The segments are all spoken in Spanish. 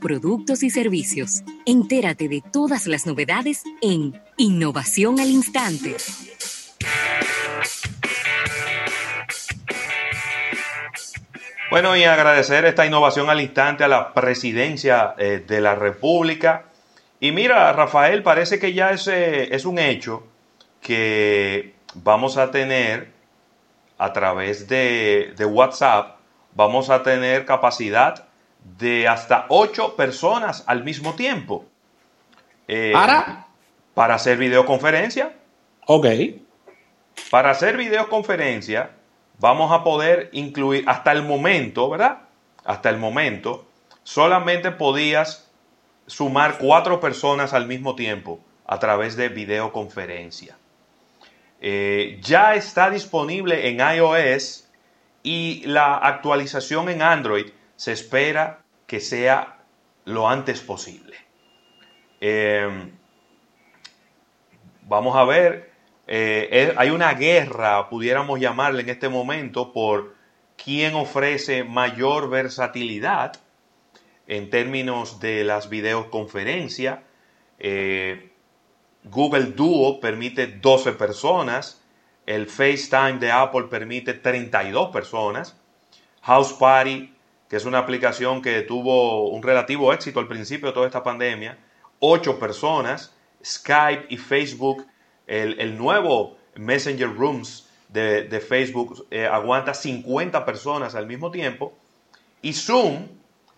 productos y servicios. Entérate de todas las novedades en Innovación al Instante. Bueno, y agradecer esta innovación al instante a la presidencia eh, de la República. Y mira, Rafael, parece que ya es, eh, es un hecho que vamos a tener a través de, de WhatsApp, vamos a tener capacidad de hasta ocho personas al mismo tiempo. Eh, ¿Para? Para hacer videoconferencia. Ok. Para hacer videoconferencia vamos a poder incluir, hasta el momento, ¿verdad? Hasta el momento, solamente podías sumar cuatro personas al mismo tiempo a través de videoconferencia. Eh, ya está disponible en iOS y la actualización en Android se espera que sea lo antes posible. Em, vamos a ver, eh, hay una guerra, pudiéramos llamarle en este momento, por quién ofrece mayor versatilidad en términos de las videoconferencias. Eh, Google Duo permite 12 personas, el FaceTime de Apple permite 32 personas, House Party que es una aplicación que tuvo un relativo éxito al principio de toda esta pandemia. Ocho personas, Skype y Facebook, el, nuevo Messenger Rooms de, Facebook eh, aguanta 50 personas al mismo tiempo. Y Zoom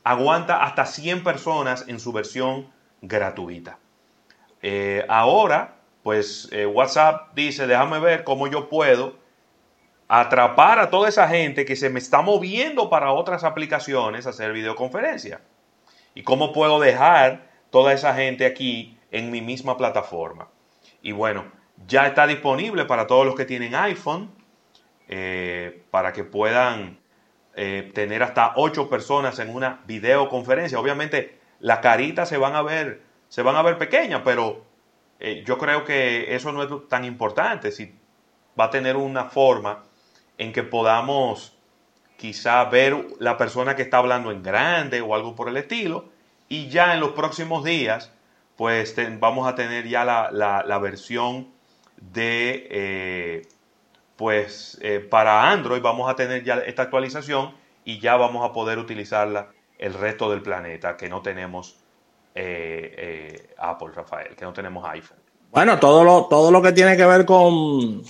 aguanta hasta 100 personas en su versión gratuita. Eh, ahora, pues eh, WhatsApp dice, déjame ver cómo yo puedo atrapar a toda esa gente que se me está moviendo para otras aplicaciones a hacer videoconferencia. ¿Y cómo puedo dejar toda esa gente aquí en mi misma plataforma? Y bueno, ya está disponible para todos los que tienen iPhone, eh, para que puedan eh, tener hasta ocho personas en una videoconferencia. Obviamente las caritas se van a ver, se van a ver pequeñas, pero eh, yo creo que eso no es tan importante. Si va a tener una forma en que podamos quizá ver la persona que está hablando en grande o algo por el estilo. Y ya en los próximos días, pues vamos a tener ya la, versión de, eh, pues eh, para Android vamos a tener ya esta actualización y ya vamos a poder utilizarla el resto del planeta, que no tenemos eh, Apple, Rafael, que no tenemos iPhone. Bueno, todo lo, todo lo que tiene que ver con,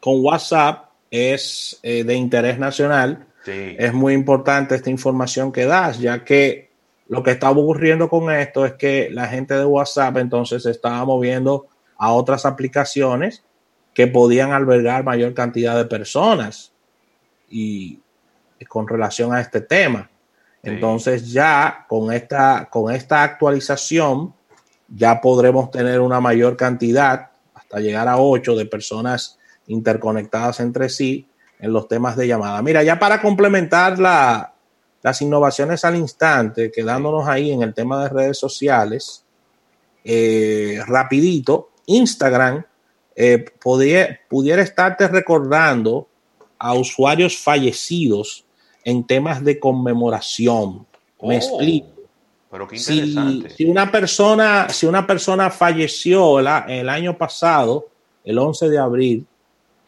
con WhatsApp es eh, de interés nacional. Es muy importante esta información que das, ya que lo que está ocurriendo con esto es que la gente de WhatsApp entonces se estaba moviendo a otras aplicaciones que podían albergar mayor cantidad de personas y, con relación a este tema. Entonces ya con esta, con esta actualización ya podremos tener una mayor cantidad hasta llegar a 8 de personas interconectadas entre sí en los temas de llamada. Mira, ya para complementar las innovaciones al instante, quedándonos ahí en el tema de redes sociales, eh, rapidito, Instagram eh, pudiera estarte recordando a usuarios fallecidos en temas de conmemoración. Me oh, explico. Pero qué interesante. Si, una persona, si una persona falleció el año pasado, el 11 de abril,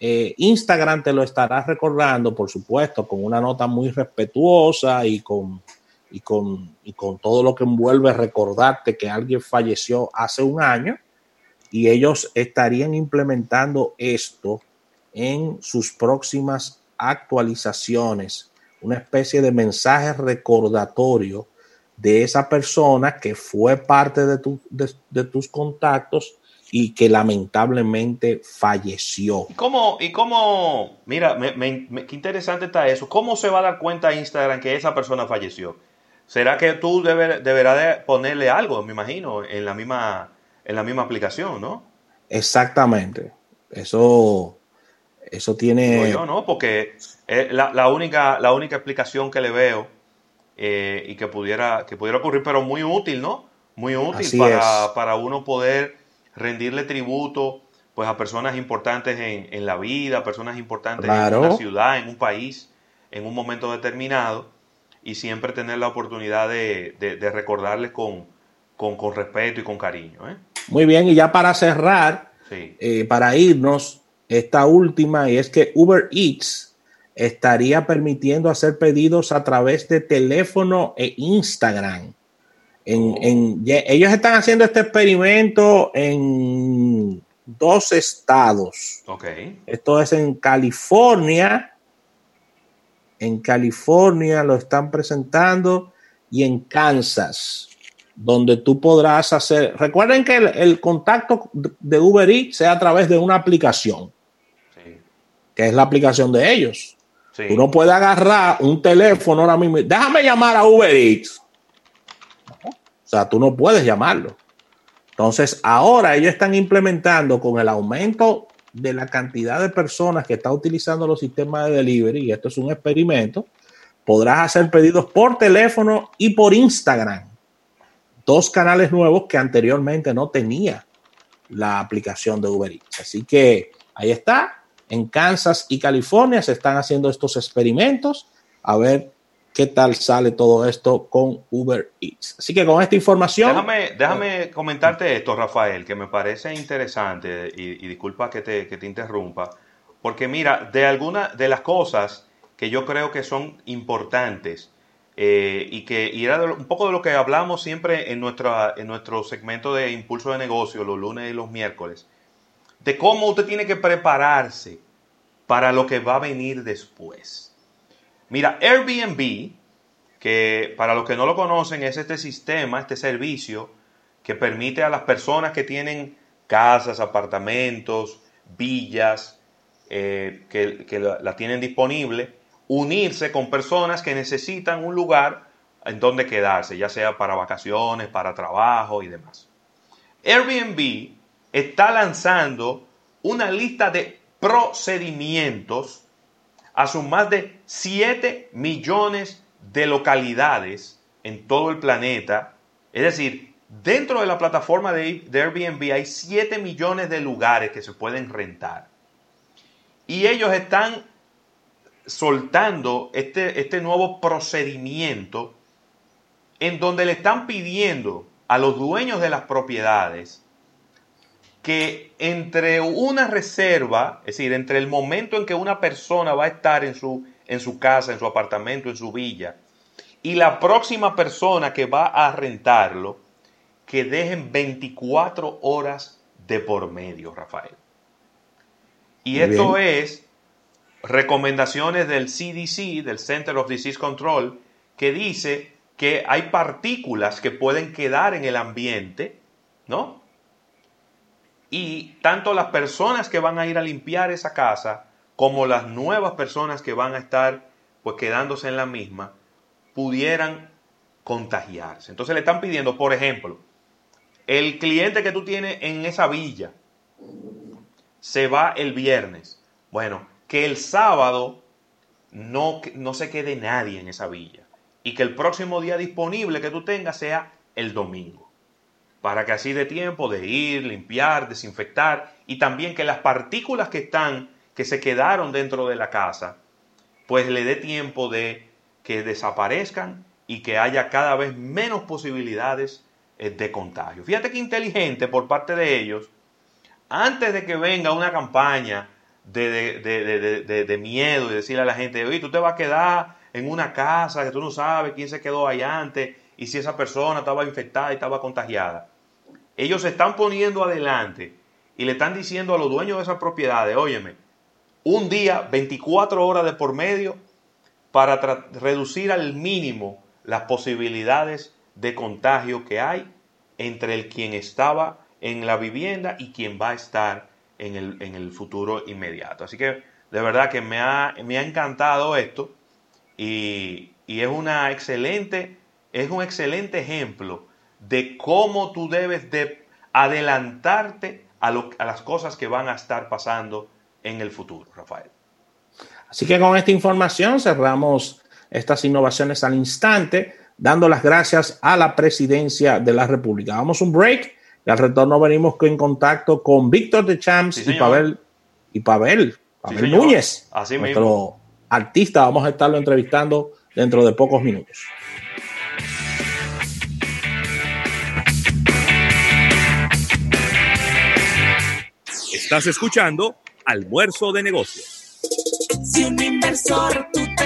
eh, Instagram te lo estará recordando, por supuesto, con una nota muy respetuosa y con, y con, y con todo lo que envuelve recordarte que alguien falleció hace un año y ellos estarían implementando esto en sus próximas actualizaciones, una especie de mensaje recordatorio de esa persona que fue parte de, de tus contactos y que lamentablemente falleció. ¿Y cómo, y cómo mira, qué interesante está eso? ¿Cómo se va a dar cuenta Instagram que esa persona falleció? ¿Será que tú deberás de ponerle algo, me imagino, en la misma, en la misma aplicación, no? Exactamente. Eso, eso tiene... yo no, porque la, única, la única explicación que le veo eh, y que pudiera, que pudiera ocurrir, pero muy útil, ¿no? Muy útil para, para uno poder rendirle tributo pues a personas importantes en, la vida, personas importantes en una ciudad, en un país, en un momento determinado. y siempre tener la oportunidad de, recordarles con, con, respeto y con cariño. ¿eh? Muy bien, y ya para cerrar, eh, para irnos, esta última, y es que Uber Eats estaría permitiendo hacer pedidos a través de teléfono e Instagram. En, oh. ellos están haciendo este experimento en dos estados. Esto es en California. En California lo están presentando y en Kansas, donde tú podrás hacer. Recuerden que el, contacto de Uber Eats sea a través de una aplicación, que es la aplicación de ellos. Uno puede agarrar un teléfono ahora mismo. Déjame llamar a Uber Eats. Sea, tú no puedes llamarlo. Entonces, ahora ellos están implementando con el aumento de la cantidad de personas que están utilizando los sistemas de delivery, y esto es un experimento, podrás hacer pedidos por teléfono y por Instagram. Dos canales nuevos que anteriormente no tenía la aplicación de Uber Eats. Así que ahí está. En Kansas y California se están haciendo estos experimentos. A ver qué tal sale todo esto con Uber Eats. Así que con esta información... Déjame, déjame comentarte esto, Rafael, que me parece interesante y, disculpa que te, que te, interrumpa, porque mira, de algunas de las cosas que yo creo que son importantes eh, y que y era un poco de lo que hablamos siempre en, nuestra, en nuestro segmento de impulso de negocio los lunes y los miércoles, de cómo usted tiene que prepararse para lo que va a venir después. Mira, Airbnb, que para los que no lo conocen es este sistema, este servicio que permite a las personas que tienen casas, apartamentos, villas, eh, que, la, tienen disponible, unirse con personas que necesitan un lugar en donde quedarse, ya sea para vacaciones, para trabajo y demás. Airbnb está lanzando una lista de procedimientos a sus más de 7 millones de localidades en todo el planeta. Es decir, dentro de la plataforma de, Airbnb hay 7 millones de lugares que se pueden rentar. Y ellos están soltando este, este nuevo procedimiento en donde le están pidiendo a los dueños de las propiedades que entre una reserva, es decir, entre el momento en que una persona va a estar en su, en su casa, en su apartamento, en su villa, y la próxima persona que va a rentarlo, que dejen 24 horas de por medio, Rafael. Y esto es recomendaciones del CDC, del Center of Disease Control, que dice que hay partículas que pueden quedar en el ambiente, ¿no? Y tanto las personas que van a ir a limpiar esa casa como las nuevas personas que van a estar pues quedándose en la misma pudieran contagiarse. Entonces le están pidiendo, por ejemplo, el cliente que tú tienes en esa villa se va el viernes. Bueno, que el sábado no, no se quede nadie en esa villa y que el próximo día disponible que tú tengas sea el domingo para que así dé tiempo de ir, limpiar, desinfectar y también que las partículas que están, que se quedaron dentro de la casa, pues le dé tiempo de que desaparezcan y que haya cada vez menos posibilidades eh, de contagio. Fíjate qué inteligente por parte de ellos, antes de que venga una campaña de, de, miedo y decirle a la gente, oye, tú te vas a quedar en una casa que tú no sabes quién se quedó ahí antes y si esa persona estaba infectada y estaba contagiada. Ellos se están poniendo adelante y le están diciendo a los dueños de esas propiedades, óyeme, un día, 24 horas de por medio, para reducir al mínimo las posibilidades de contagio que hay entre el quien estaba en la vivienda y quien va a estar en el, en el futuro inmediato. Así que de verdad que me ha, me ha encantado esto y, y, es, una excelente, es un excelente ejemplo de cómo tú debes de adelantarte a, las cosas que van a estar pasando en el futuro, Rafael. Así que con esta información cerramos estas innovaciones al instante, dando las gracias a la presidencia de la República. Vamos un break y al retorno venimos en contacto con Víctor de Champs y Pavel, y Pavel, Pavel Núñez, nuestro artista. Vamos a estarlo entrevistando dentro de pocos minutos. Estás escuchando Almuerzo de Negocios.